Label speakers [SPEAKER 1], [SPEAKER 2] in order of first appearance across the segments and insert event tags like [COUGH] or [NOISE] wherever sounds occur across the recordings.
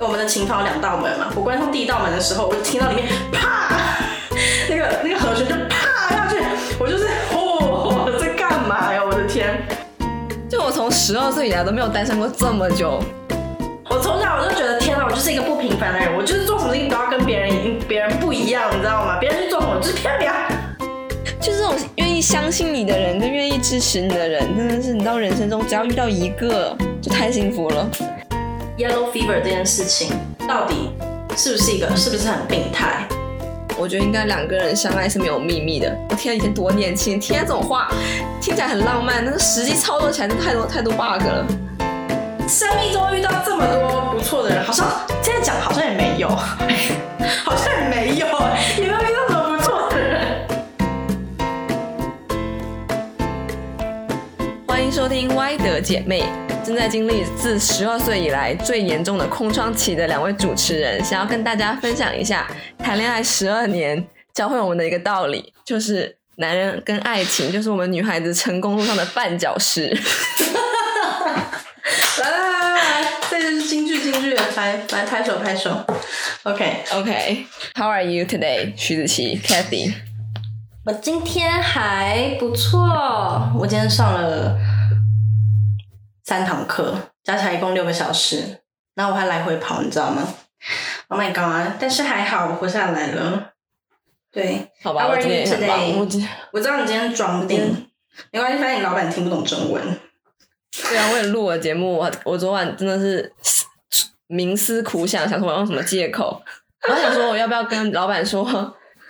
[SPEAKER 1] 我们的琴房有两道门嘛，我关上第一道门的时候，我就听到里面啪，那个那个和弦就啪下去，我就是哦，在干嘛呀？我的天！
[SPEAKER 2] 就我从十二岁以来都没有单身过这么久。
[SPEAKER 1] 我从小我就觉得天哪，我就是一个不平凡的人，我就是做什么事情都要跟别人别人不一样，你知道吗？别人去做什么就是漂亮。
[SPEAKER 2] 就这种愿意相信你的人，跟愿意支持你的人，真的是你到人生中只要遇到一个，就太幸福了。
[SPEAKER 1] Yellow fever 这件事情到底是不是一个是不是很病态？
[SPEAKER 2] 我觉得应该两个人相爱是没有秘密的。我天，以前多年轻，听这种话听起来很浪漫，但是实际操作起来真的太多太多 bug 了。
[SPEAKER 1] 生命中遇到这么多不错的人，好像现在讲好像也没有，[LAUGHS] 好像也没有，也没有遇到什么不错的人。
[SPEAKER 2] 欢迎收听《歪的姐妹》，正在经历自十二岁以来最严重的空窗期的两位主持人，想要跟大家分享一下谈恋爱十二年教会我们的一个道理，就是男人跟爱情就是我们女孩子成功路上的绊脚石。
[SPEAKER 1] 来来来来来，这就是京剧京剧，来来拍手拍手。
[SPEAKER 2] OK，OK，How、are you today？徐子淇，Kathy。
[SPEAKER 1] 我今天还不错，我今天上了三堂课，加起来一共六个小时，然后我还来回跑，你知道吗？Oh my god！但是还好我活下来了。对，
[SPEAKER 2] 好吧，我今天很棒。
[SPEAKER 1] today？
[SPEAKER 2] 我今
[SPEAKER 1] 我知道你今天装病，没关系，反正你老板听不懂中文。
[SPEAKER 2] 对啊，为了录我的节目，我我昨晚真的是冥思苦想，想说我要用什么借口。我想说我要不要跟老板说，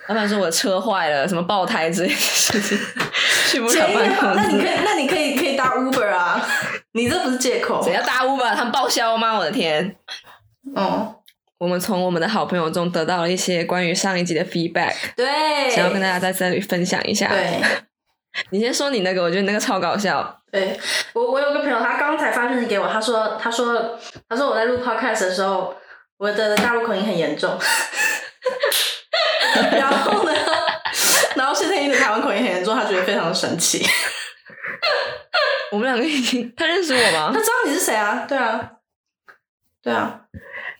[SPEAKER 2] 老板说我的车坏了，什么爆胎之类的事情，[LAUGHS] 去不了办公室。
[SPEAKER 1] 那你可以，那你可以可以搭 Uber 啊，你这不是借口
[SPEAKER 2] 谁。要大 Uber？他们报销吗？我的天！
[SPEAKER 1] 哦，
[SPEAKER 2] 我们从我们的好朋友中得到了一些关于上一集的 feedback，
[SPEAKER 1] 对，
[SPEAKER 2] 想要跟大家在这里分享一下。
[SPEAKER 1] 对。[LAUGHS]
[SPEAKER 2] 你先说你那个，我觉得你那个超搞笑。
[SPEAKER 1] 对我，我有个朋友，他刚才发讯息给我，他说，他说，他说我在录 podcast 的时候，我的大陆口音很严重，[LAUGHS] 然后呢，[LAUGHS] 然后谢天一的台湾口音很严重，他觉得非常的生气。[LAUGHS]
[SPEAKER 2] 我们两个已经，他认识我吗
[SPEAKER 1] 他？知道你是谁啊？对啊，对啊，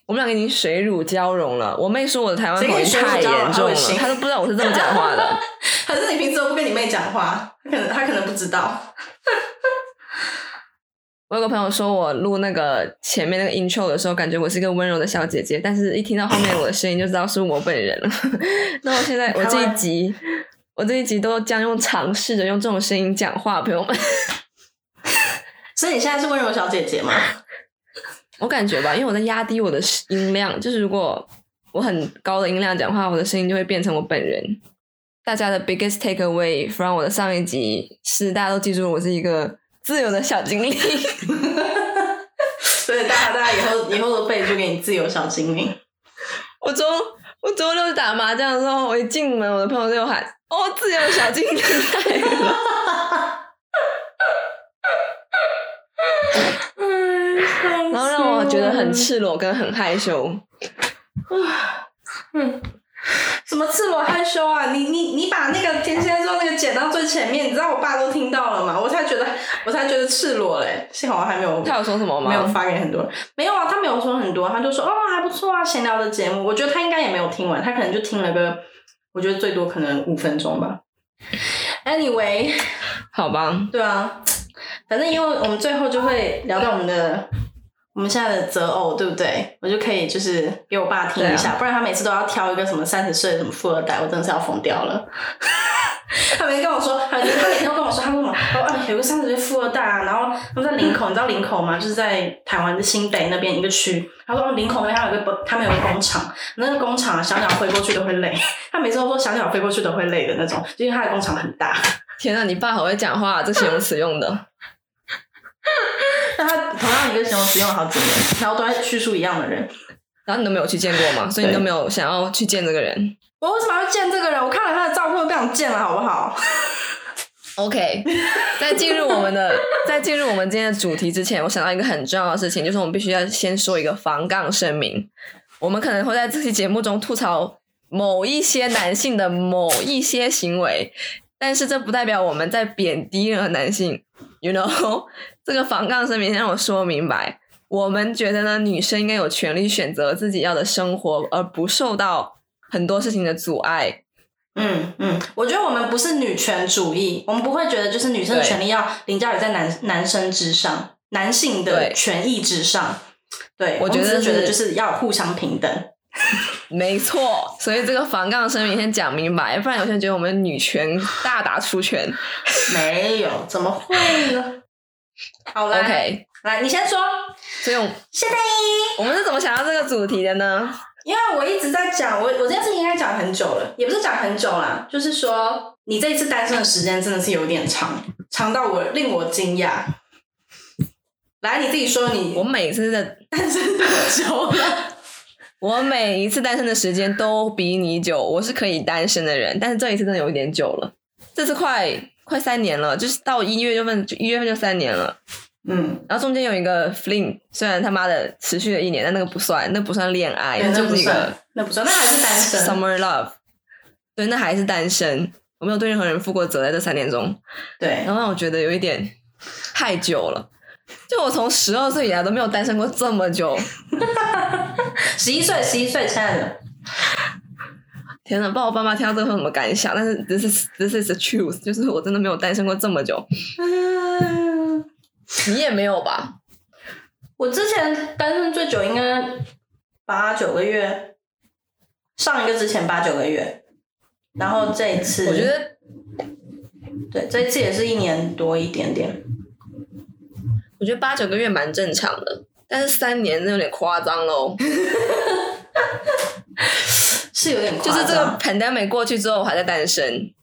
[SPEAKER 2] 我们两个已经水乳交融了。我妹说我的台湾口音太严重了她都不知道我是这么讲话的。[LAUGHS]
[SPEAKER 1] 可是你平时都不跟你妹讲话？她可能他可能不知道。[LAUGHS]
[SPEAKER 2] 我有个朋友说我录那个前面那个 intro 的时候，感觉我是一个温柔的小姐姐，但是一听到后面我的声音就知道是我本人了。那我现在我这一集，我这一集都将用尝试着用这种声音讲话，朋友们。
[SPEAKER 1] 所以你现在是温柔小姐姐吗？[LAUGHS]
[SPEAKER 2] 我感觉吧，因为我在压低我的音量，就是如果我很高的音量讲话，我的声音就会变成我本人。大家的 biggest takeaway from 我的上一集是，大家都记住我是一个自由的小精灵。[LAUGHS]
[SPEAKER 1] 所以大家大家以后以后都备注给你自由小精灵。
[SPEAKER 2] 我周我周六打麻将的时候，我一进门，我的朋友就喊：“哦，自由小精灵来了。[LAUGHS] 然后让我觉得很赤裸跟很害羞。[LAUGHS]
[SPEAKER 1] 嗯，什么赤裸害羞啊？你你你把那个天蝎座那个剪到最前面，你知道我爸都听到了吗？我才觉得我才觉得赤裸嘞，幸好我还没有
[SPEAKER 2] 他有说什么吗？
[SPEAKER 1] 没有发给很多人，没有啊，他没有说很多，他就说哦还不错啊，闲聊的节目，我觉得他应该也没有听完，他可能就听了个，我觉得最多可能五分钟吧。Anyway，
[SPEAKER 2] 好吧，
[SPEAKER 1] 对啊，反正因为我们最后就会聊到我们的我们现在的择偶，对不对？我就可以就是给我爸听一下，
[SPEAKER 2] 啊
[SPEAKER 1] 不然他每次都要挑一个什么三十岁的什么富二代，我真的是要疯掉了。[LAUGHS] 他每天跟我说，他他每天都跟我说，他说什么？哦，啊有个三十岁富二代啊，然后他们在林口，你知道林口吗？就是在台湾的新北那边一个区。他说哦，林口那边还有一个，他们有一个工厂，那个工厂啊，小鸟飞过去都会累。他每次都说小鸟飞过去都会累的那种，就因为他的工厂很大。
[SPEAKER 2] 天啊，你爸好会讲话，这形容词用的。[LAUGHS]
[SPEAKER 1] 但他同样一个形容词用了好几年，然后都在叙述一样的人。
[SPEAKER 2] 然后你都没有去见过嘛？所以你都没有想要去见这个人。
[SPEAKER 1] 我为什么要见这个人？我看了他的照片，我不想见了，好不好
[SPEAKER 2] ？OK，[LAUGHS] 在进入我们的在进入我们今天的主题之前，我想到一个很重要的事情，就是我们必须要先说一个防杠声明。我们可能会在这期节目中吐槽某一些男性的某一些行为，但是这不代表我们在贬低任何男性。You know，这个防杠声明让我说明白，我们觉得呢，女生应该有权利选择自己要的生活，而不受到很多事情的阻碍。
[SPEAKER 1] 嗯嗯，我觉得我们不是女权主义，我们不会觉得就是女生的
[SPEAKER 2] 对
[SPEAKER 1] 权利要凌驾于在男男生之上，男性的
[SPEAKER 2] 对
[SPEAKER 1] 权益之上。对，
[SPEAKER 2] 我觉得
[SPEAKER 1] 觉得就是要互相平等。[LAUGHS]
[SPEAKER 2] 没错，所以这个防杠声明先讲明白，不然有些人觉得我们女权大打出拳。
[SPEAKER 1] 没有，怎么会呢？[LAUGHS] 好了
[SPEAKER 2] OK，
[SPEAKER 1] 来，你先说。
[SPEAKER 2] 所以我们是怎么想到这个主题的呢？
[SPEAKER 1] 因为我一直在讲，我我这件事情应该讲很久了，也不是讲很久啦，就是说你这一次单身的时间真的是有点长，长到我令我惊讶。来，你自己说你
[SPEAKER 2] 我每次的
[SPEAKER 1] 单身多久了？[LAUGHS]
[SPEAKER 2] 我每一次单身的时间都比你久，我是可以单身的人，但是这一次真的有一点久了，这次快快三年了，就是到一月份，一月份就三年了。
[SPEAKER 1] 嗯，
[SPEAKER 2] 然后中间有一个 fling，虽然他妈的持续了一年，但那个不算，那不算恋爱，
[SPEAKER 1] 那
[SPEAKER 2] 就是一个
[SPEAKER 1] 不算，那不算，那还是单身。
[SPEAKER 2] summer love。对，那还是单身，我没有对任何人负过责，在这三年中，
[SPEAKER 1] 对，
[SPEAKER 2] 然后让我觉得有一点太久了。就我从十二岁以来都没有单身过这么久，[LAUGHS]
[SPEAKER 1] 十一岁，十一岁，亲爱的，
[SPEAKER 2] 天呐，不知道我爸妈听到这个会有什么感想，但是 this is [LAUGHS] this is the truth，就是我真的没有单身过这么久，
[SPEAKER 1] 嗯，
[SPEAKER 2] 你也没有吧？
[SPEAKER 1] 我之前单身最久应该八九个月，上一个之前八九个月，然后这一次，
[SPEAKER 2] 我觉得
[SPEAKER 1] 对，这一次也是一年多一点点。
[SPEAKER 2] 我觉得八九个月蛮正常的，但是三年真有点夸张喽。[LAUGHS]
[SPEAKER 1] 是有点
[SPEAKER 2] 就是这个 pandemic 过去之后，我还在单身。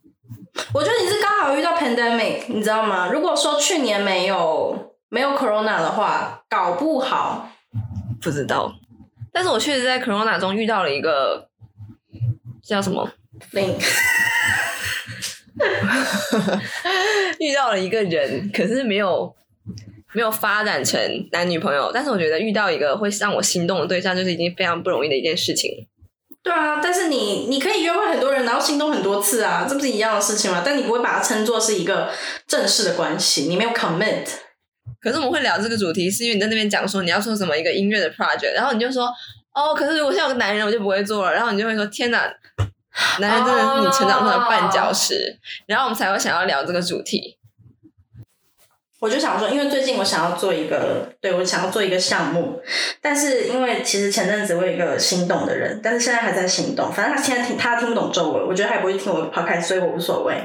[SPEAKER 1] 我觉得你是刚好遇到 pandemic，你知道吗？如果说去年没有没有 corona 的话，搞不好
[SPEAKER 2] 不知道，但是我确实在 corona 中遇到了一个叫什么
[SPEAKER 1] ，link [LAUGHS]
[SPEAKER 2] 遇到了一个人，可是没有没有发展成男女朋友。但是我觉得遇到一个会让我心动的对象，就是已经非常不容易的一件事情。
[SPEAKER 1] 对啊，但是你你可以约会很多人，然后心动很多次啊，这不是一样的事情吗？但你不会把它称作是一个正式的关系，你没有 commit。
[SPEAKER 2] 可是我们会聊这个主题，是因为你在那边讲说你要做什么一个音乐的 project，然后你就说哦，可是如果像有个男人，我就不会做了。然后你就会说天哪，男人真的是你成长中的绊脚石。然后我们才会想要聊这个主题。
[SPEAKER 1] 我就想说，因为最近我想要做一个，对我想要做一个项目，但是因为其实前阵子我有一个心动的人，但是现在还在心动，反正他现在听他听不懂中文，我觉得他也不会听我的 podcast，所以我无所谓。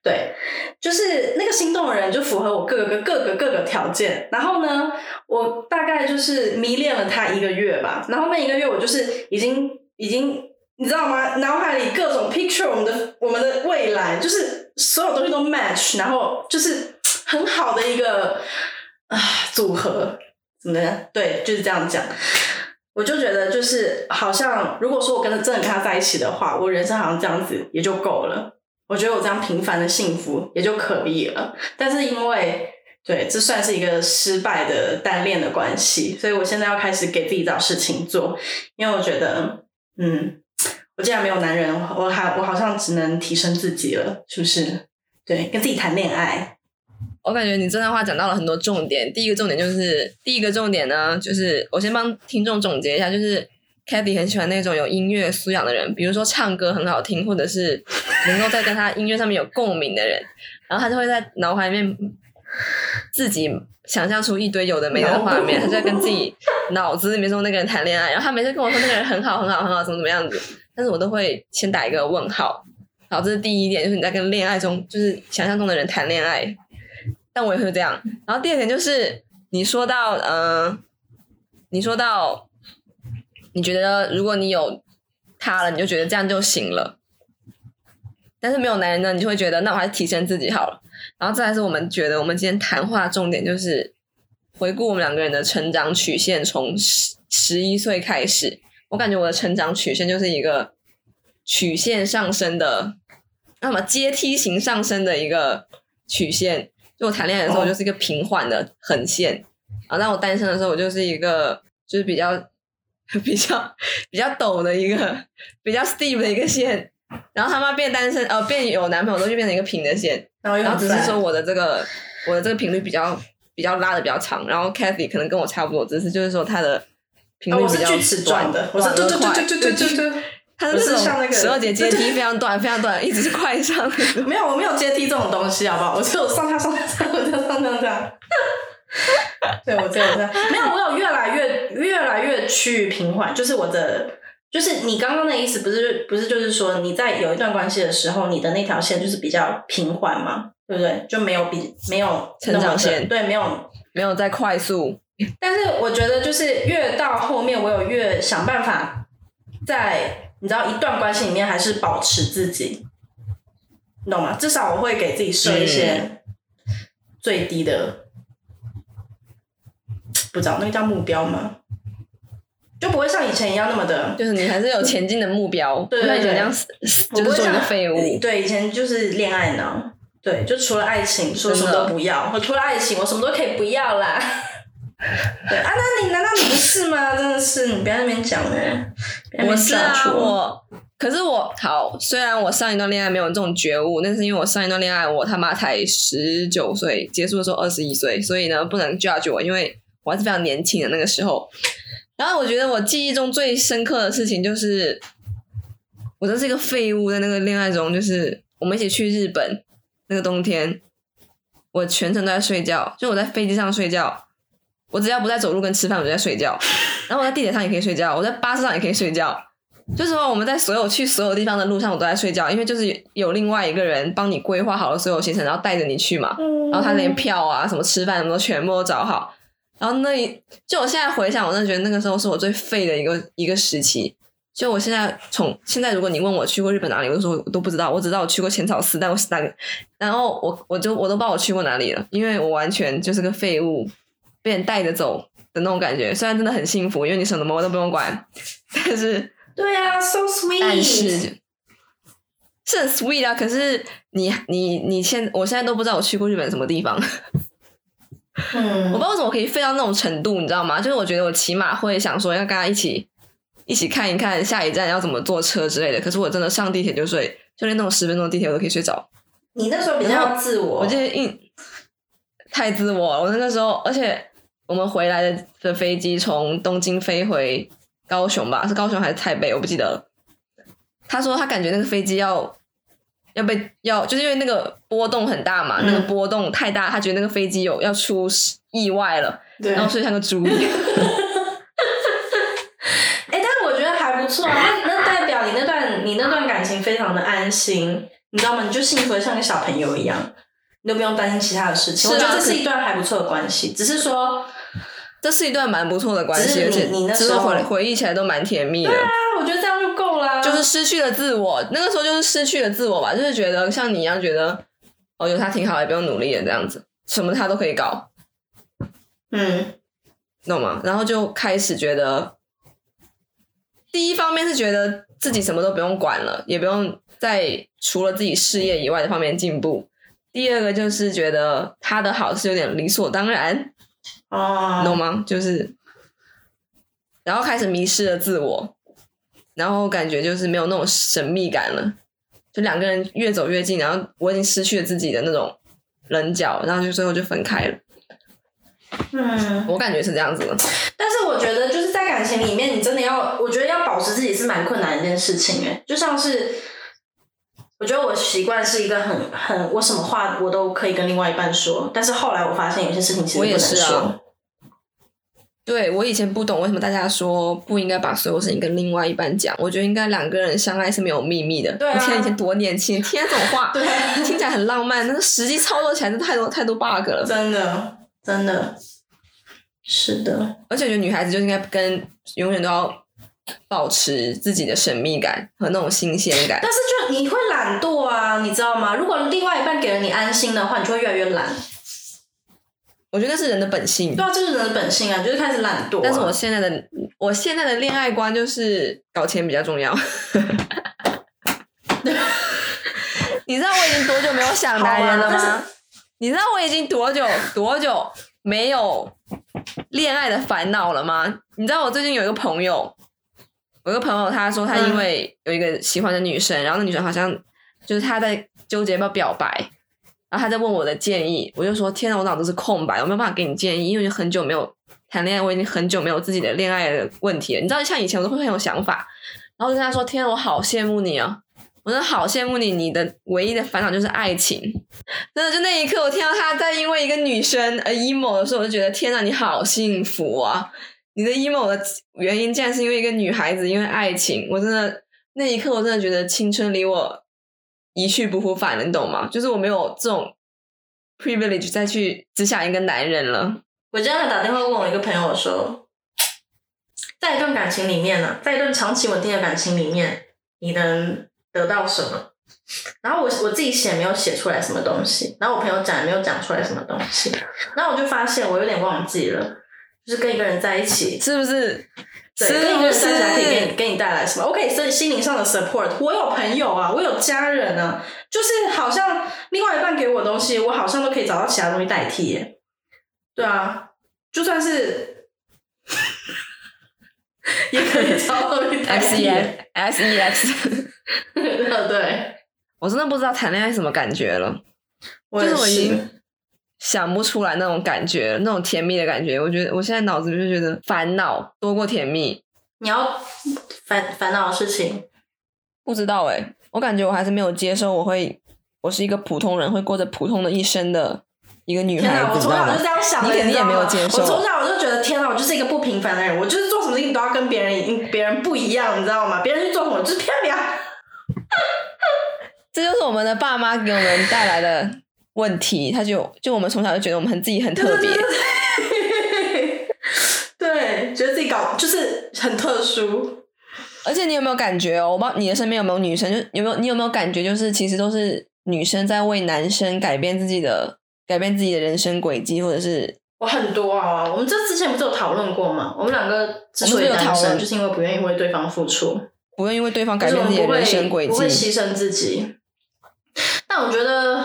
[SPEAKER 1] 对，就是那个心动的人就符合我各个各个各个条件，然后呢，我大概就是迷恋了他一个月吧，然后那一个月我就是已经已经。你知道吗？脑海里各种 picture 我们的我们的未来，就是所有东西都 match，然后就是很好的一个啊组合，怎么样？对，就是这样讲。我就觉得，就是好像如果说我跟他真的跟他在一起的话，我人生好像这样子也就够了。我觉得我这样平凡的幸福也就可以了。但是因为对，这算是一个失败的单恋的关系，所以我现在要开始给自己找事情做，因为我觉得，嗯，我既然没有男人，我还我好像只能提升自己了，是不是？对，跟自己谈恋爱。
[SPEAKER 2] 我感觉你这段话讲到了很多重点。第一个重点就是，第一个重点呢，就是我先帮听众总结一下，就是 Katy 很喜欢那种有音乐素养的人，比如说唱歌很好听，或者是能够在跟他音乐上面有共鸣的人，然后他就会在脑海里面自己想象出一堆有的没的画面，他就在跟自己脑子里面说那个人谈恋爱，然后他每次跟我说那个人很好很好很好，怎么怎么样子，但是我都会先打一个问号。好，这是第一点，就是你在跟恋爱中，就是想象中的人谈恋爱，但我也会这样。然后第二点就是你说到，呃，你说到，你觉得如果你有他了，你就觉得这样就行了。但是没有男人呢，你就会觉得那我还是提升自己好了。然后再来是我们觉得我们今天谈话重点就是回顾我们两个人的成长曲线，从十十一岁开始，我感觉我的成长曲线就是一个曲线上升的，那么阶梯型上升的一个曲线。就我谈恋爱的时候，我就是一个平缓的横线，啊，那我单身的时候，我就是一个就是比较 [LAUGHS] 比较比较陡的一个比较 steep 的一个线。然后他妈变单身，呃，变有男朋友之后就变成一个平的线。
[SPEAKER 1] 然后
[SPEAKER 2] 然后只是说我的这个我的这个频率比较比较拉的比较长，然后 Kathy 可能跟我差不多，只是就是说她的频
[SPEAKER 1] 哦
[SPEAKER 2] 率比较
[SPEAKER 1] 我是锯齿状的，我是对对
[SPEAKER 2] 短而快
[SPEAKER 1] 对对对对对对。
[SPEAKER 2] 她
[SPEAKER 1] 我是
[SPEAKER 2] 是
[SPEAKER 1] 像那个
[SPEAKER 2] 十二节阶梯非常短非常短，一直是快上。
[SPEAKER 1] 没有，我没有阶梯这种东西，好不好？我只有上下上下上下上下上。[LAUGHS] 对，我只有这样，没有，我有越来越越来越趋于平缓，就是我的，就是你刚刚的意思，不是不是，就是说你在有一段关系的时候，你的那条线就是比较平缓嘛，对不对？就没有比没有
[SPEAKER 2] 成长线
[SPEAKER 1] 对，没有
[SPEAKER 2] 没有在快速，
[SPEAKER 1] 但是我觉得，就是越到后面，我有越想办法在你知道一段关系里面，还是保持自己，你懂吗？至少我会给自己设一些最低的，不知道那个叫目标吗？就不会像以前一样那么的。
[SPEAKER 2] 就是你还是有前进的目标，
[SPEAKER 1] 对对对
[SPEAKER 2] 不
[SPEAKER 1] 会像
[SPEAKER 2] 废物。
[SPEAKER 1] 对，以前就是恋爱脑，对，就除了爱情，说什么都不要。我除了爱情，我什么都可以不要啦。对啊，那你难道你不是吗？真的是，你不要在那边讲哎，
[SPEAKER 2] 我是啊，我可是我好，虽然我上一段恋爱没有这种觉悟，但是因为我上一段恋爱我他妈才十九岁，结束的时候二十一岁，所以呢不能 judge 我，因为我还是非常年轻的那个时候。然后我觉得我记忆中最深刻的事情就是，我真是一个废物，在那个恋爱中，就是我们一起去日本那个冬天，我全程都在睡觉，就我在飞机上睡觉，我只要不在走路跟吃饭，我就在睡觉。然后我在地铁上也可以睡觉，我在巴士上也可以睡觉。就是说我们在所有去所有地方的路上，我都在睡觉，因为就是有另外一个人帮你规划好了所有行程，然后带着你去嘛。
[SPEAKER 1] 嗯
[SPEAKER 2] 然后他连票啊、什么吃饭什么都全部都找好。然后那一就我现在回想，我真的觉得那个时候是我最废的一个一个时期。就我现在从现在，如果你问我去过日本哪里，我都说我都不知道，我只知道我去过浅草寺，但我是哪个，然后我我就我都不知道我去过哪里了，因为我完全就是个废物，被人带着走的那种感觉。虽然真的很幸福，因为你什么都不用管，[LAUGHS] 但是
[SPEAKER 1] 对啊，so sweet。
[SPEAKER 2] 但是是很 sweet 啊。可是你你你现我现在都不知道我去过日本什么地方。[LAUGHS] 我不
[SPEAKER 1] 嗯
[SPEAKER 2] 知，道为什么我可以废到那种程度，你知道吗？就是我觉得我起码会想说要跟他一起一起看一看下一站要怎么坐车之类的。可是我真的上地铁就睡，就连那种十分钟的地铁我都可以睡着。
[SPEAKER 1] 你那时候比较自我，
[SPEAKER 2] 我记得印太自我了。我那个时候，而且我们回来的的飞机从东京飞回高雄吧，是高雄还是台北？我不记得了。他说他感觉那个飞机要要被要，就是因为那个波动很大嘛，
[SPEAKER 1] 嗯
[SPEAKER 2] 那个波动太大，他觉得那个飞机有要出意外了，
[SPEAKER 1] 对。
[SPEAKER 2] 然后睡像个猪一样。
[SPEAKER 1] 哎、但是我觉得还不错啊，那那代表你那段你那段感情非常的安心，你知道吗？你就幸福的像个小朋友一样，你都不用担心其他的事情。
[SPEAKER 2] 啊
[SPEAKER 1] 我觉得这是一段还不错的关系，只是说，
[SPEAKER 2] 这是一段蛮不错的关系，而且之后
[SPEAKER 1] 你那时候
[SPEAKER 2] 回回忆起来都蛮甜蜜的。
[SPEAKER 1] 啊，我觉得这样就够啦。
[SPEAKER 2] 就是失去了自我，那个时候就是失去了自我吧，就是觉得像你一样觉得，哦，有他挺好，也不用努力了这样子，什么他都可以搞，
[SPEAKER 1] 嗯
[SPEAKER 2] 懂吗？然后就开始觉得，第一方面是觉得自己什么都不用管了，也不用在除了自己事业以外的方面进步。第二个就是觉得他的好是有点理所当然，
[SPEAKER 1] 哦，
[SPEAKER 2] 懂吗？就是，然后开始迷失了自我，然后感觉就是没有那种神秘感了，就两个人越走越近，然后我已经失去了自己的那种棱角，然后就最后就分开了。
[SPEAKER 1] 嗯，
[SPEAKER 2] 我感觉是这样子的。
[SPEAKER 1] 但是我觉得就是在感情里面，你真的要，我觉得要保持自己是蛮困难的一件事情诶，就像是。我觉得我习惯是一个很很，我什么话我都可以跟另外一半说，但是后来我发现有些事情其实不能
[SPEAKER 2] 我也是啊
[SPEAKER 1] 说。
[SPEAKER 2] 对我以前不懂为什么大家说不应该把所有事情跟另外一半讲，我觉得应该两个人相爱是没有秘密的。
[SPEAKER 1] 对啊
[SPEAKER 2] 你天以前多年轻，听这种话，
[SPEAKER 1] 对 [LAUGHS]
[SPEAKER 2] 听起来很浪漫，但是实际操作起来是太多太多 bug 了。
[SPEAKER 1] 真的，真的，是的，
[SPEAKER 2] 而且我觉得女孩子就应该跟永远都要保持自己的神秘感和那种新鲜感。
[SPEAKER 1] 但是就你会懒惰啊，你知道吗？如果另外一半给了你安心的话，你就会越来越懒。
[SPEAKER 2] 我觉得那是人的本性
[SPEAKER 1] 对。啊，这是人的本性啊，就是开始懒惰啊、
[SPEAKER 2] 但是我现在的我现在的恋爱观就是搞钱比较重要。[LAUGHS] 你知道我已经多久没有想男人了吗？你知道我已经多久多久没有恋爱的烦恼了吗？你知道我最近有一个朋友，有个朋友他说他因为有一个喜欢的女生，然后那女生好像就是他在纠结要不要表白，然后他在问我的建议，我就说天呐，我脑子是空白，我没有办法给你建议，因为很久没有谈恋爱，我已经很久没有自己的恋爱的问题了。你知道，像以前我都会很有想法，然后就跟他说：“天啊，我好羡慕你啊！我真的好羡慕你，你的唯一的烦恼就是爱情。”真的，就那一刻，我听到他在因为一个女生而 emo 的时候，我就觉得天呐，你好幸福啊！你的 emo 的原因竟然是因为一个女孩子，因为爱情。我真的那一刻，我真的觉得青春离我一去不复返了，你懂吗？就是我没有这种 privilege 再去只想一个男人了。
[SPEAKER 1] 我今天还打电话问我一个朋友说，在一段感情里面呢，在一段长期稳定的感情里面，你能得到什么？然后我我自己写没有写出来什么东西，然后我朋友讲也没有讲出来什么东西，然后我就发现我有点忘记了，就是跟一个人在一起，
[SPEAKER 2] 是不是？
[SPEAKER 1] 对，跟一个人在一起还可以给你给你带来什么？我可以是心灵上的 support，我有朋友啊，我有家人啊，就是好像另外一半给我东西，我好像都可以找到其他东西代替耶。对啊，就算是 [LAUGHS] 也可以找到东西代
[SPEAKER 2] S
[SPEAKER 1] 替
[SPEAKER 2] E
[SPEAKER 1] 耶。
[SPEAKER 2] X S E X，[LAUGHS]
[SPEAKER 1] 对，
[SPEAKER 2] 我真的不知道谈恋爱什么感觉了，
[SPEAKER 1] 我
[SPEAKER 2] 就是我已经
[SPEAKER 1] 是。
[SPEAKER 2] 想不出来那种感觉，那种甜蜜的感觉。我觉得我现在脑子就觉得烦恼多过甜蜜。
[SPEAKER 1] 你要烦烦恼的事情，
[SPEAKER 2] 不知道哎、我感觉我还是没有接受我会，我是一个普通人，会过着普通的一生的一个女！孩
[SPEAKER 1] 我从小就这？样想的，
[SPEAKER 2] 你肯定也没有接受
[SPEAKER 1] 我从小我就觉得，天哪！我就是一个不平凡的人，我就是做什么事情都要跟别人别人不一样，你知道吗？别人去做什么就是漂亮。[LAUGHS]
[SPEAKER 2] 这就是我们的爸妈给我们带来的问题。他就就我们从小就觉得我们很自己很特别，[LAUGHS]
[SPEAKER 1] 对，觉得自己搞就是很特殊。
[SPEAKER 2] 而且你有没有感觉哦？我不知道你的身边有没有女生，就有没有你有没有感觉，就是其实都是女生在为男生改变自己的改变自己的人生轨迹，或者是
[SPEAKER 1] 我很多啊，我们这之前不是有讨论过吗？我们两个之所以
[SPEAKER 2] 有讨论
[SPEAKER 1] 单身，就是因为不愿意为对方付出，
[SPEAKER 2] 不愿意为对方改变自己的人生轨迹
[SPEAKER 1] 不会
[SPEAKER 2] 迹。
[SPEAKER 1] 牺牲自己。但我觉得，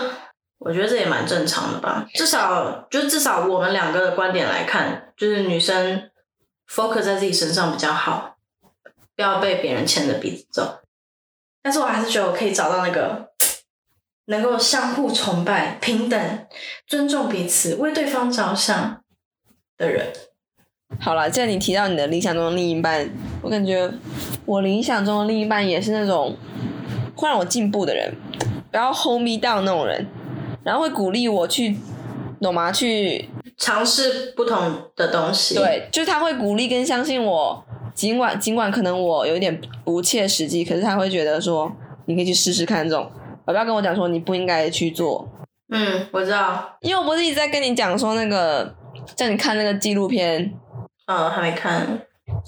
[SPEAKER 1] 我觉得这也蛮正常的吧。至少，就至少我们两个的观点来看，就是女生 focus 在自己身上比较好，不要被别人牵着鼻子走。但是我还是觉得我可以找到那个能够相互崇拜、平等、尊重彼此、为对方着想的人。
[SPEAKER 2] 好了，既然你提到你的理想中的另一半，我感觉我理想中的另一半也是那种会让我进步的人，不要 hold me down 那种人，然后会鼓励我去，懂吗？去
[SPEAKER 1] 尝试不同的东西，，
[SPEAKER 2] 对，就是他会鼓励跟相信我，尽管尽管可能我有一点不切实际，可是他会觉得说你可以去试试看这种，而不要跟我讲说你不应该去做，
[SPEAKER 1] 嗯，我知道，
[SPEAKER 2] 因为我不是一直在跟你讲说那个叫你看那个纪录片
[SPEAKER 1] 嗯，还没看，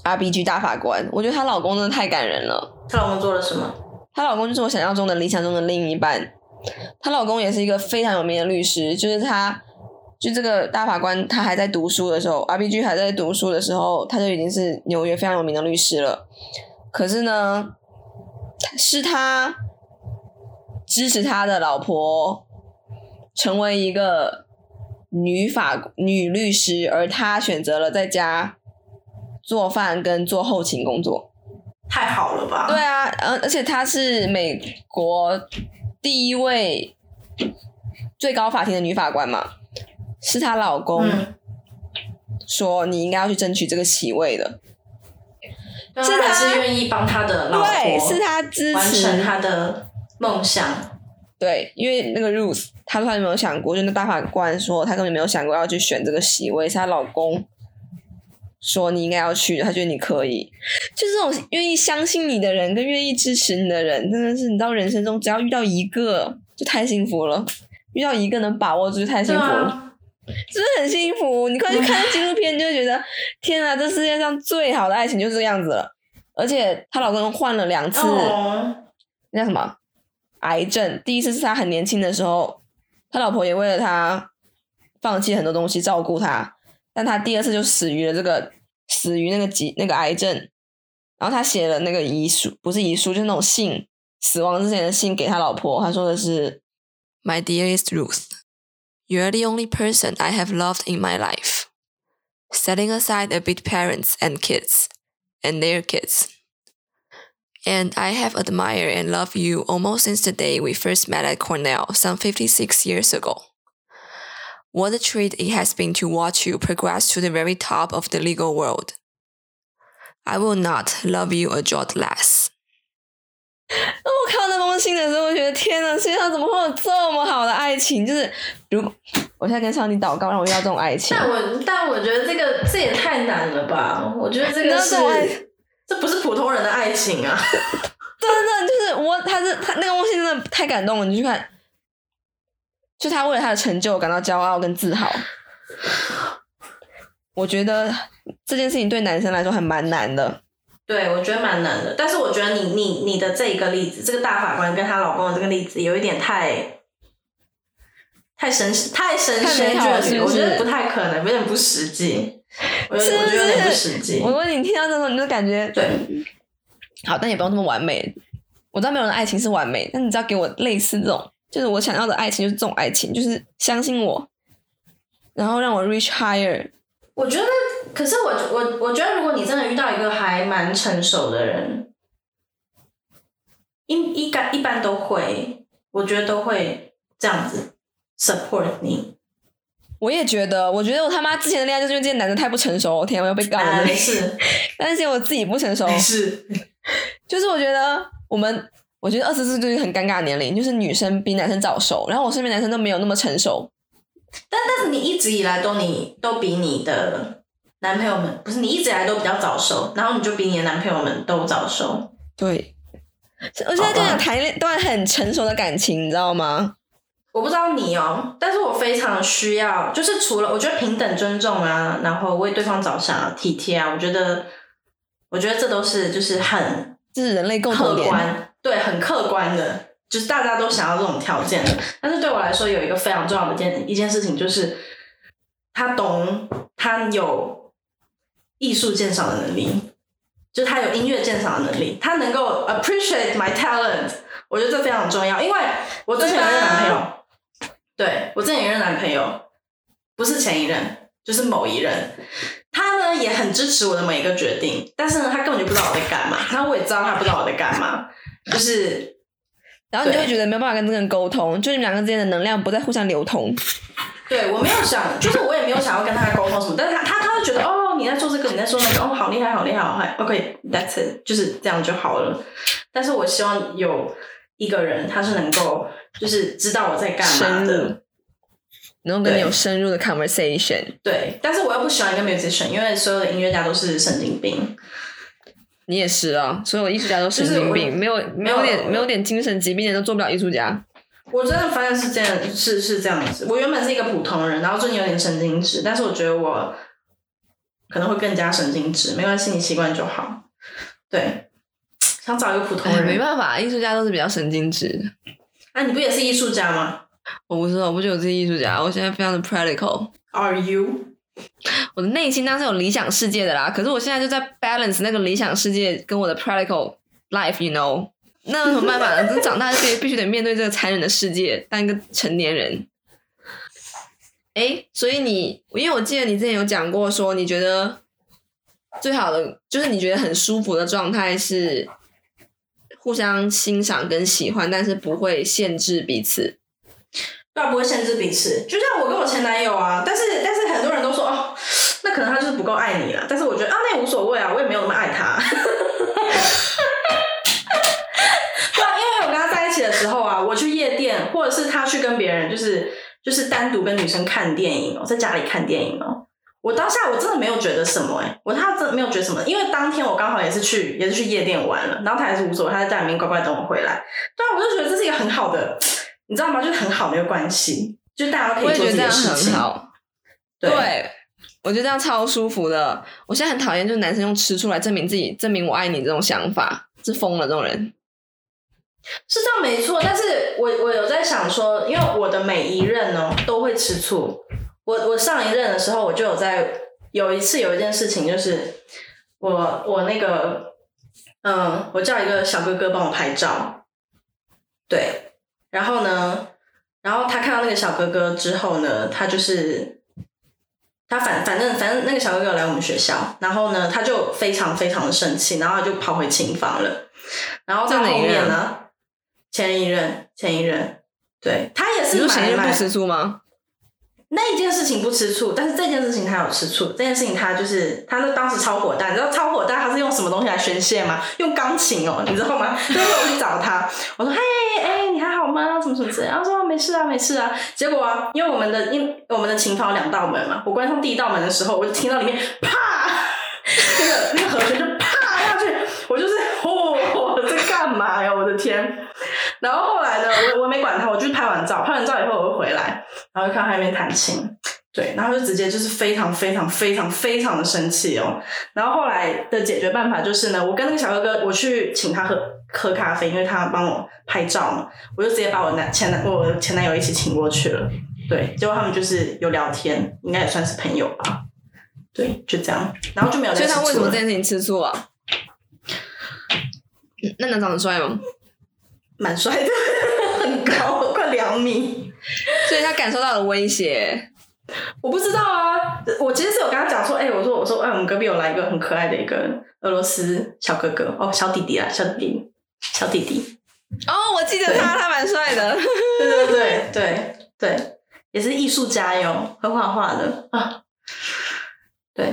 [SPEAKER 1] 《
[SPEAKER 2] RBG 大法官》，我觉得她老公真的太感人了。
[SPEAKER 1] 她老公做了什么？
[SPEAKER 2] 她老公就是我想象中的理想中的另一半。她老公也是一个非常有名的律师，就是他，就这个大法官，他还在读书的时候，RBG 还在读书的时候，他就已经是纽约非常有名的律师了。可是呢，是他支持他的老婆成为一个女法女律师，而他选择了在家做饭跟做后勤工作。
[SPEAKER 1] 太好了吧？
[SPEAKER 2] 对啊，而而且他是美国第一位最高法庭的女法官嘛，是她老公
[SPEAKER 1] 嗯，
[SPEAKER 2] 说你应该要去争取这个席位的，是他
[SPEAKER 1] 是愿意帮他的老婆
[SPEAKER 2] 对，是她支
[SPEAKER 1] 完成
[SPEAKER 2] 持，
[SPEAKER 1] 他的梦想。
[SPEAKER 2] 对，因为那个 Ruth，她说她没有想过，就那大法官说她根本没有想过要去选这个席位，是她老公说你应该要去，他觉得你可以，就这种愿意相信你的人跟愿意支持你的人，真的是你知道人生中只要遇到一个就太幸福了，遇到一个能把握住就太幸福了，
[SPEAKER 1] 啊，
[SPEAKER 2] 是不是很幸福？你快去看纪录片，你就觉得 [LAUGHS] 天啊，这世界上最好的爱情就是这个样子了。而且她老公换了两次，
[SPEAKER 1] 哦，
[SPEAKER 2] 那叫什么？癌症？第一次是她很年轻的时候，他老婆也为了他放弃很多东西照顾他，但他第二次就死于了这个死于那个疾那个癌症。然后他写了那个遗书，不是遗书，就是那种信，死亡之前的信给他老婆。他说的是：“My dearest Ruth, you are the only person I have loved in my life. Setting aside a bit parents and kids and their kids, and I have admired and loved you almost since the day we first met at Cornell some 56 years ago. What a treat it has been to watch you progress to the very top of the legal world. I will not love you a jot less. 我看到那封信的时候，我觉得天哪，世界上怎么会有这么好的爱情？就是如果我现在跟上帝祷告，让我遇到这种爱情。
[SPEAKER 1] 但我但我觉得这个这也太难了吧？我觉得这个是这不是普通人的爱情啊！[LAUGHS]
[SPEAKER 2] 真的就是我，他是他那个封信真的太感动了，你去看，就他为了他的成就感到骄傲跟自豪。我觉得这件事情对男生来说还蛮难的。
[SPEAKER 1] 对，我觉得蛮难的。但是我觉得你你你的这一个例子，这个大法官跟她老公的这个例子，有一点太太神太神仙眷侣，我觉得不太可能，有点不实际。我觉得我觉得有点不实际。
[SPEAKER 2] 我问你听到这种，你就感觉
[SPEAKER 1] 对。
[SPEAKER 2] 好，但也不用这么完美。我知道没有人爱情是完美，但你只要给我类似这种，就是我想要的爱情，就是这种爱情，就是相信我，然后让我 reach higher。
[SPEAKER 1] 我觉得。可是我我我觉得，如果你真的遇到一个还蛮成熟的人，一一般一般都会，我觉得都会这样子 support 你。
[SPEAKER 2] 我也觉得，我觉得我他妈之前的恋爱就是因为这些男的太不成熟，天，我要被告了。[LAUGHS]
[SPEAKER 1] 没事，
[SPEAKER 2] 但是我自己不成熟。[LAUGHS]
[SPEAKER 1] 是，
[SPEAKER 2] 就是我觉得我们，我觉得二十四就是很尴尬的年龄，就是女生比男生早熟，然后我身边男生都没有那么成熟。
[SPEAKER 1] 但但是你一直以来都你都比你的。男朋友们不是你一直以来都比较早熟，然后你就比你的男朋友们都早熟。
[SPEAKER 2] 对，我现在就想谈一段很成熟的感情，你知道吗？
[SPEAKER 1] 我不知道你哦，但是我非常需要，就是除了我觉得平等尊重啊，然后为对方着想、啊体贴啊，我觉得，我觉得这都是就是很
[SPEAKER 2] 这是人类共同
[SPEAKER 1] 客观，对，很客观的，就是大家都想要这种条件的。但是对我来说，有一个非常重要的一件一件事情，就是他懂，他有。艺术鉴赏的能力，就是他有音乐鉴赏的能力，他能够 appreciate my talent，我觉得这非常重要。因为我之前有任男朋友，对我之前有任男朋友，不是前一任，就是某一任，他呢也很支持我的每一个决定，但是呢，他根本就不知道我在干嘛，然后我也知道他不知道我在干嘛，就是，
[SPEAKER 2] 然后你就会觉得没有办法跟这个人沟通，就你们两个之间的能量不再互相流通。[LAUGHS]
[SPEAKER 1] 对我没有想，就是我也没有想要跟他沟通什么，但是他他他会觉得哦，你在做这个，你在说那个，哦，好厉害，好厉害，好害，OK，That's it，就是这样就好了。但是我希望有一个人，他是能够就是知道我在干嘛的，
[SPEAKER 2] 能够跟你有深入的 conversation。
[SPEAKER 1] 对，但是我又不喜欢一个 musician，因为所有的音乐家都是神经病。
[SPEAKER 2] 你也是啊，所有艺术家都神经病，没有没有点没有点精神疾病的都做不了艺术家。
[SPEAKER 1] 我真的发现是这样，是是这样子。我原本是一个普通人，然后最近有点神经质，但是我觉得我可能会更加神经质。没关系，你习惯就好。对，想找一个普通人，
[SPEAKER 2] 没办法，艺术家都是比较神经质。
[SPEAKER 1] 啊，你不也是艺术家吗？
[SPEAKER 2] 我不是，我不觉得我是艺术家。我现在非常的 practical。
[SPEAKER 1] Are you？
[SPEAKER 2] 我的内心当然是有理想世界的啦，可是我现在就在 balance 那个理想世界跟我的 practical life，you know。那有什么办法呢？这长大就必必须得面对这个残忍的世界，当一个成年人。哎，所以你，因为我记得你之前有讲过，说你觉得最好的就是你觉得很舒服的状态是互相欣赏跟喜欢，但是不会限制彼此。
[SPEAKER 1] 对，不会限制彼此。就像我跟我前男友啊，但是但是很多人都说哦，那可能他就是不够爱你了。但是我觉得啊，那也无所谓啊，我也没有那么爱他。[LAUGHS] 对啊，因为我跟他在一起的时候啊，我去夜店，或者是他去跟别人，就是就是单独跟女生看电影哦，在家里看电影哦。我当下我真的没有觉得什么哎，我他真的没有觉得什么，因为当天我刚好也是去也是去夜店玩了，然后他还是无所谓，他在家里面乖乖等我回来。对啊，我就觉得这是一个很好的，你知道吗？就是很好的一个关系，就是大家都可以做自己的事情。
[SPEAKER 2] 对，我觉得这样超舒服的。我现在很讨厌就是男生用吃出来证明自己、证明我爱你这种想法，是疯了这种人。
[SPEAKER 1] 是这样没错，但是我我有在想说，因为我的每一任呢都会吃醋。我我上一任的时候，我就有在有一次有一件事情，就是我我那个嗯，我叫一个小哥哥帮我拍照，对，然后呢，然后他看到那个小哥哥之后呢，他就是他反反正反正那个小哥哥来我们学校，然后呢，他就非常非常的生气，然后他就跑回琴房了。然后到后面呢，前一任，前一任，对他也是
[SPEAKER 2] 前一任不吃醋吗？
[SPEAKER 1] 那一件事情不吃醋，但是这件事情他有吃醋。这件事情他就是他那当时超火大，你知道超火大他是用什么东西来宣泄吗？用钢琴哦，你知道吗？[LAUGHS] 所以我去找他，我说：“嘿，哎，你还好吗？什么什么之类。”他说：“没事啊，没事啊。”结果啊，因为我们的因我们的琴房有两道门嘛，我关上第一道门的时候，我就听到里面啪，[LAUGHS] 那个那个和弦就啪下去，我就是嚯，在干嘛呀？我的天！然后后来呢，我我没管他，我就拍完照，拍完照以后我就回来，然后就看他那边弹琴，对，然后就直接就是非常非常非常非常的生气哦。然后后来的解决办法就是呢，我跟那个小哥哥，我去请他喝喝咖啡，因为他帮我拍照嘛，我就直接把我男前男我前男友一起请过去了，对，结果他们就是有聊天，应该也算是朋友吧，对，就这样，然后就没有。
[SPEAKER 2] 所以他为什么这件事情吃醋啊？[LAUGHS] 那男长得帅吗？
[SPEAKER 1] 蛮帅的，[LAUGHS] 很高，快两米，
[SPEAKER 2] 所以他感受到了威胁。
[SPEAKER 1] 我不知道啊，我其实是有跟他讲说，哎，我说我说，哎，我们隔壁有来一个很可爱的一个俄罗斯小哥哥，哦，小弟弟啊，小弟弟，小弟弟。
[SPEAKER 2] 哦，我记得他，他蛮帅的。
[SPEAKER 1] 对对对对对，也是艺术家哟，会画画的啊。对。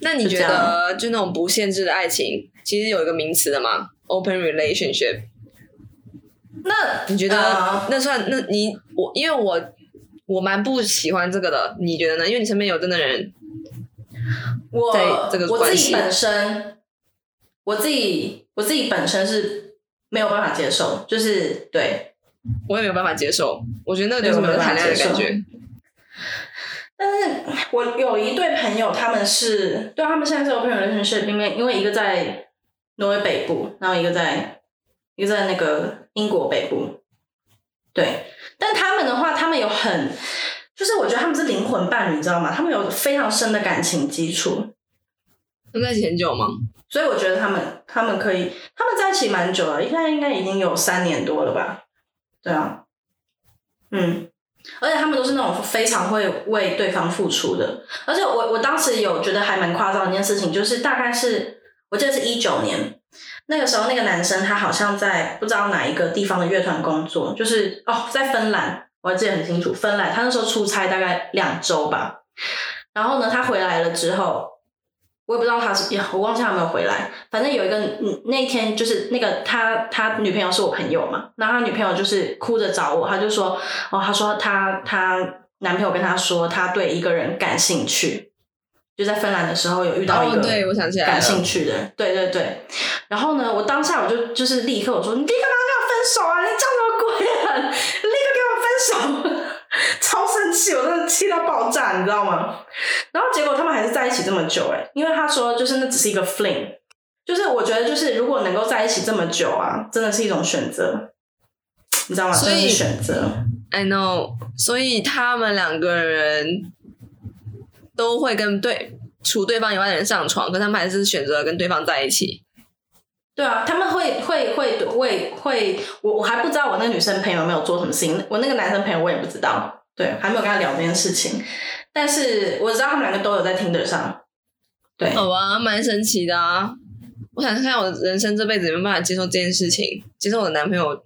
[SPEAKER 2] 那你觉得，就那种不限制的爱情，其实有一个名词的吗？Open relationship。
[SPEAKER 1] 那 [LAUGHS]
[SPEAKER 2] 你觉得那算？那你我因为我我蛮不喜欢这个的，你觉得呢？因为你身边有真的人，
[SPEAKER 1] 我
[SPEAKER 2] 这个
[SPEAKER 1] 我自己本身，我自己我自己本身是没有办法接受，就是对
[SPEAKER 2] 我也没有办法接受。我觉得那个就是没有谈恋爱的感觉。
[SPEAKER 1] 但是我有一对朋友，他们是对他们现在是 open relationship 里面，因为一个在挪威北部，然后一个在一个在那个。英国北部，对，但他们的话，他们有很，就是我觉得他们是灵魂伴侣，你知道吗？他们有非常深的感情基础。
[SPEAKER 2] 在一起很久吗？
[SPEAKER 1] 所以我觉得他们，他们可以，他们在一起蛮久了，应该应该已经有三年多了吧？对啊，嗯，而且他们都是那种非常会为对方付出的，而且我我当时有觉得还蛮夸张的一件事情，就是大概是我记得是一九年。那个时候，那个男生他好像在不知道哪一个地方的乐团工作，就是哦，在芬兰，我记得很清楚。芬兰，他那时候出差大概两周吧。然后呢，他回来了之后，我也不知道他是，我忘记他有没有回来。反正有一个那天，就是那个他他女朋友是我朋友嘛，然后他女朋友就是哭着找我，他就说哦，他说他他男朋友跟他说他对一个人感兴趣。就在芬兰的时候有遇到一个对我想起来感兴趣的，对对对。然后呢，我当下我就就是立刻我说：“你立刻跟我分手啊！你叫什么鬼啊！立刻跟我分手！” [LAUGHS] 超生气，我真的气到爆炸，你知道吗？然后结果他们还是在一起这么久，哎，因为他说就是那只是一个 fling，就是我觉得就是如果能够在一起这么久啊，真的是一种选择，你知道吗？
[SPEAKER 2] 所以
[SPEAKER 1] 选择
[SPEAKER 2] ，I know，所以他们两个人。都会跟对除对方以外的人上床，可他们还是选择跟对方在一起。
[SPEAKER 1] 对啊，他们会会会会会，我我还不知道我那个女生朋友有没有做什么事情，我那个男生朋友我也不知道，对，还没有跟他聊这件事情。但是我知道他们两个都有在听得上。对，
[SPEAKER 2] 好啊，蛮神奇的啊！我想看我人生这辈子有没有办法接受这件事情，接受我的男朋友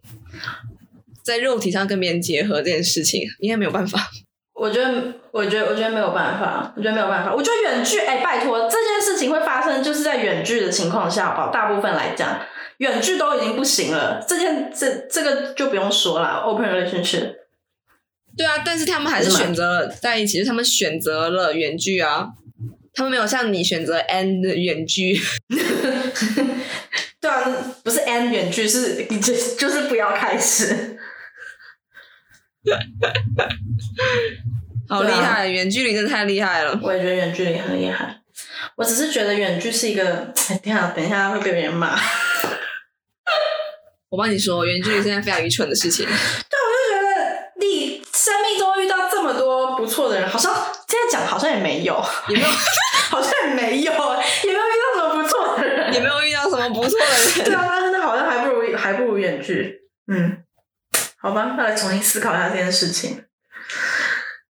[SPEAKER 2] 在肉体上跟别人结合这件事情，应该没有办法。
[SPEAKER 1] 我觉得，我觉得，我觉得没有办法，我觉得没有办法。我觉得远距，哎，拜托，这件事情会发生，就是在远距的情况下，好大部分来讲，远距都已经不行了。这件，这这个就不用说了，open relationship。
[SPEAKER 2] 对啊，但是他们还是选择了在一起，他们选择了远距啊，他们没有像你选择 end 远距。[LAUGHS]
[SPEAKER 1] 对啊，不是 end 远距，是就就是不要开始。[LAUGHS]
[SPEAKER 2] 好厉害，远距离真的太厉害了。
[SPEAKER 1] 我也觉得远距离很厉害。我只是觉得远距是一个，[TSK] 等下等一下会被别人骂。[LAUGHS]
[SPEAKER 2] 我帮你说，远距离是件非常愚蠢的事情。[LAUGHS] 对，我
[SPEAKER 1] 就觉得你生命中遇到这么多不错的人，好像现在讲好像也没有，
[SPEAKER 2] 也没有，
[SPEAKER 1] 好像也没有，也没有遇到什么不错的人，
[SPEAKER 2] 也没有遇到什么不错的人。
[SPEAKER 1] 对啊，那好像还不如还不如远距。嗯。好吧，那来重新思考一下这件事情。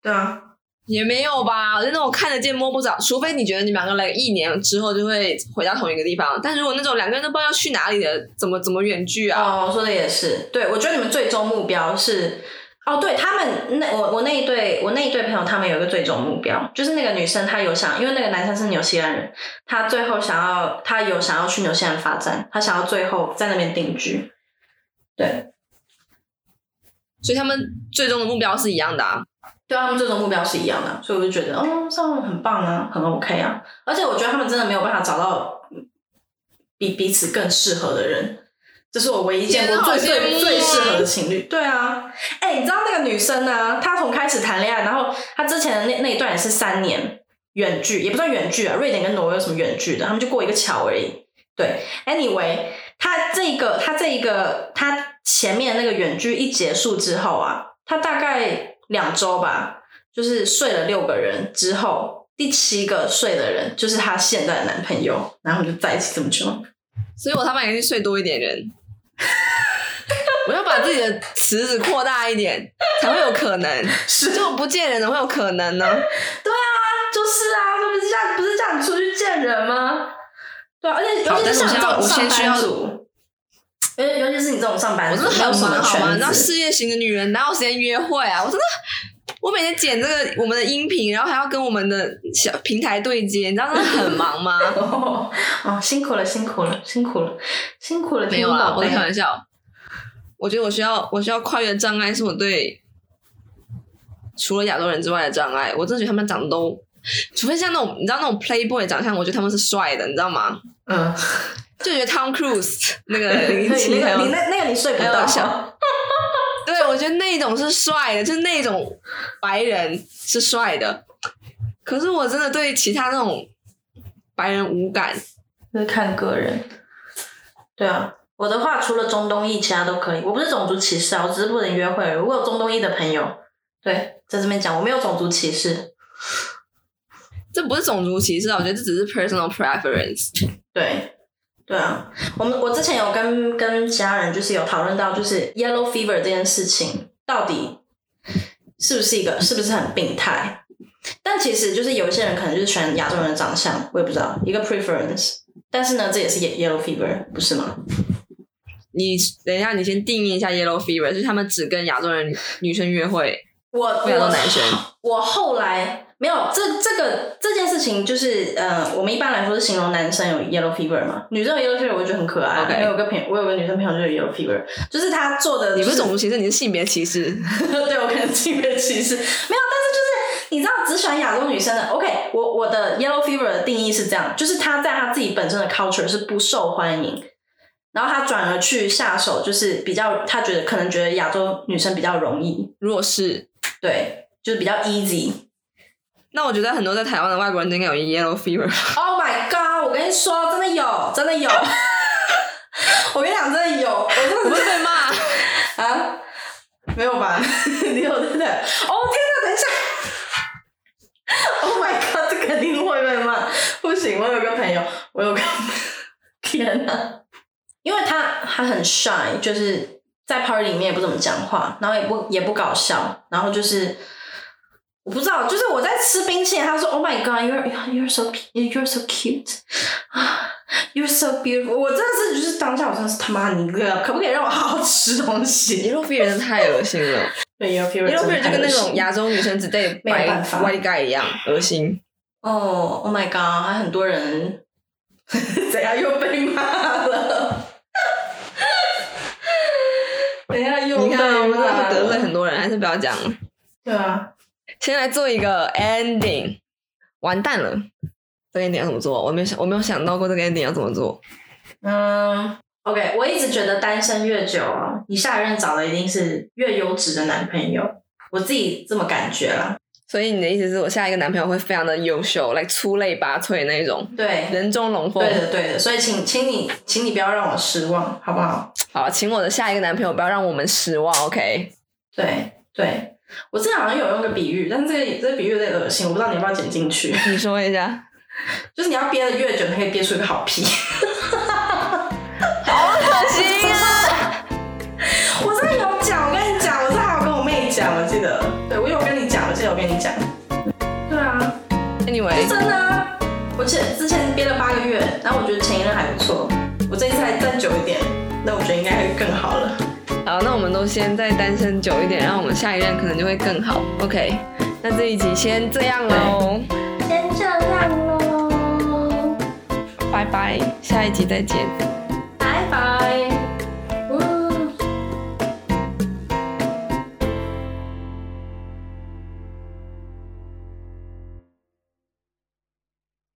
[SPEAKER 1] 对啊，
[SPEAKER 2] 也没有吧，就那种看得见摸不着，除非你觉得你们两个来一年之后就会回到同一个地方。但如果那种两个人都不知道要去哪里的，怎么怎么远距啊？
[SPEAKER 1] 哦，说的也是，对我觉得你们最终目标是，哦，对他们那我我那一对我那一对朋友，他们有一个最终目标，就是那个女生她有想，因为那个男生是纽西兰人，他最后想要他有想要去纽西兰发展，他想要最后在那边定居。对，
[SPEAKER 2] 所以他们最终的目标是一样的啊。
[SPEAKER 1] 对他们最终目标是一样的，所以我就觉得，哦，这样很棒啊，很 OK 啊。而且我觉得他们真的没有办法找到比彼此更适合的人，这是我唯一见过最最最适合的情侣。对啊，哎、你知道那个女生呢？她从开始谈恋爱，然后她之前的那那一段也是三年远距，也不算远距啊。瑞典跟挪威有什么远距的？他们就过一个桥而已。对，anyway，她这个她这一个她前面那个远距一结束之后啊，他大概两周吧，就是睡了六个人之后，第七个睡的人就是她现在的男朋友，然后就在一起这么久。
[SPEAKER 2] 所以我他妈也去睡多一点人，[LAUGHS] 我要把自己的池子扩大一点，才会有可能。
[SPEAKER 1] 是
[SPEAKER 2] 就不见人怎么会有可能呢？
[SPEAKER 1] 对啊就是啊，这不是叫不是叫你出去见人吗？对啊，而且尤其是像这种
[SPEAKER 2] 我先
[SPEAKER 1] 上
[SPEAKER 2] 需要
[SPEAKER 1] 班族，尤尤其是你这种上班族，
[SPEAKER 2] 我真的很忙，好吗？你知道
[SPEAKER 1] 那
[SPEAKER 2] 事业型的女人哪有时间约会啊？我真的，我每天剪这个我们的音频，然后还要跟我们的小平台对接，你知道真的很忙吗？
[SPEAKER 1] 哦 [LAUGHS] 哦，辛苦了，辛苦了，辛苦了，辛苦了，
[SPEAKER 2] 没有啦，我在开玩笑。我觉得我需要我需要跨越障碍是我对除了亚洲人之外的障碍。我真的觉得他们长得都，除非像那种你知道那种 Playboy 的长相，我觉得他们是帅的，你知道吗？
[SPEAKER 1] 嗯，
[SPEAKER 2] 就觉得 Tom Cruise 那个
[SPEAKER 1] 你那个你那那个你睡不到
[SPEAKER 2] 还有，小 [LAUGHS] 对，我觉得那种是帅的，就是那种白人是帅的。可是我真的对其他那种白人无感。
[SPEAKER 1] 就是看个人。对啊，我的话除了中东裔，其他都可以。我不是种族歧视啊，我只是不能约会如果。有中东裔的朋友，对，在这边讲，我没有种族歧视。
[SPEAKER 2] 这不是种族歧视啊，我觉得这只是 personal preference。
[SPEAKER 1] 对，对啊，我们我之前有跟跟其他人就是有讨论到，就是 yellow fever 这件事情到底是不是一个是不是很病态？但其实就是有一些人可能就是喜欢亚洲人的长相，我也不知道一个 preference。但是呢，这也是 ye- yellow fever，不是吗？
[SPEAKER 2] 你等一下，你先定义一下 yellow fever，就是他们只跟亚洲人女生约会，
[SPEAKER 1] 我
[SPEAKER 2] 不亚洲男生。
[SPEAKER 1] 我后来没有这这个这件事情，就是呃，我们一般来说是形容男生有 yellow fever 嘛，女生有 yellow fever，我觉得很可爱。为有个朋友，我有个女生朋友就有 yellow fever，就是她做的、
[SPEAKER 2] 你不是
[SPEAKER 1] 就
[SPEAKER 2] 种族歧视，你是性别歧视。[LAUGHS]
[SPEAKER 1] 对我可能性别歧视，没有，但是就是你知道，只喜欢亚洲女生的。OK，我我的 yellow fever 的定义是这样，就是她在她自己本身的 culture 是不受欢迎，然后她转而去下手，就是比较她觉得可能觉得亚洲女生比较容易，
[SPEAKER 2] 弱势。
[SPEAKER 1] 对，就是比较 easy。
[SPEAKER 2] 那我觉得很多在台湾的外国人都应该有 yellow fever。
[SPEAKER 1] Oh my god！我跟你说，真的有，真的有。[LAUGHS] 我跟你讲，真的有，我真的
[SPEAKER 2] 我会被骂。
[SPEAKER 1] 啊，没有吧？[LAUGHS] 你有真的？哦天哪！等一下！Oh my god！这肯定会被骂。不行，我有个朋友，我有个天哪！因为他他很 shy，就是在 party 里面也不怎么讲话，然后也不也不搞笑，然后就是我不知道，就是我在吃冰淇淋，他说 Oh my God，you're you're so cu- you're so cute 啊，[SIGHS] you're so beautiful。我真的是就是当下我真的是他妈你个，可不可以让我好好吃东西
[SPEAKER 2] ？yellow fever 真的太恶心了。[LAUGHS]
[SPEAKER 1] 对 yellow fever
[SPEAKER 2] yellow
[SPEAKER 1] 真的
[SPEAKER 2] fever 就跟那种亚洲女生只对白
[SPEAKER 1] 办法
[SPEAKER 2] white guy 一样恶心。
[SPEAKER 1] 哦、oh, my god，还很多人 [LAUGHS] 怎样又被骂了？等一下又被
[SPEAKER 2] 你看，我们得罪。很多人，还是不要讲了。
[SPEAKER 1] 对啊，
[SPEAKER 2] 先来做一个 ending，完蛋了，这个 ending 要怎么做？我没有想，我没有想到过这个 ending 要怎么做。
[SPEAKER 1] 嗯，OK，我一直觉得单身越久啊，你下一任找的一定是越优质的男朋友，我自己这么感觉啦。
[SPEAKER 2] 所以你的意思是我下一个男朋友会非常的优秀，来出类拔萃那一种，
[SPEAKER 1] 对，
[SPEAKER 2] 人中龙凤
[SPEAKER 1] 对。的，对的，所以请，请你，请你不要让我失望，好不好？
[SPEAKER 2] 好，请我的下一个男朋友不要让我们失望，OK？
[SPEAKER 1] 对对，我之前好像有用个比喻，但是这个这个比喻有点恶心，我不知道你要不要剪进去。
[SPEAKER 2] 你说一下。[LAUGHS]
[SPEAKER 1] 就是你要憋得越久，你可以憋出一个好屁。[LAUGHS]
[SPEAKER 2] 好恶心啊！[LAUGHS]
[SPEAKER 1] 我真的有讲，我跟你讲，我这还有跟我妹讲，我记得，对我有跟你讲，我记得我跟你讲。
[SPEAKER 2] 对啊 Anyway，
[SPEAKER 1] 真的啊，我前之前憋了八个月，然后我觉得前一任还不错，我这一次还再久一点，那我觉得应该会更好了。
[SPEAKER 2] 好，那我们都先再单身久一点，然后我们下一任可能就会更好。OK，那这一集先这样喽，
[SPEAKER 1] 先这样喽，
[SPEAKER 2] 拜拜，下一集再见。
[SPEAKER 1] 拜拜。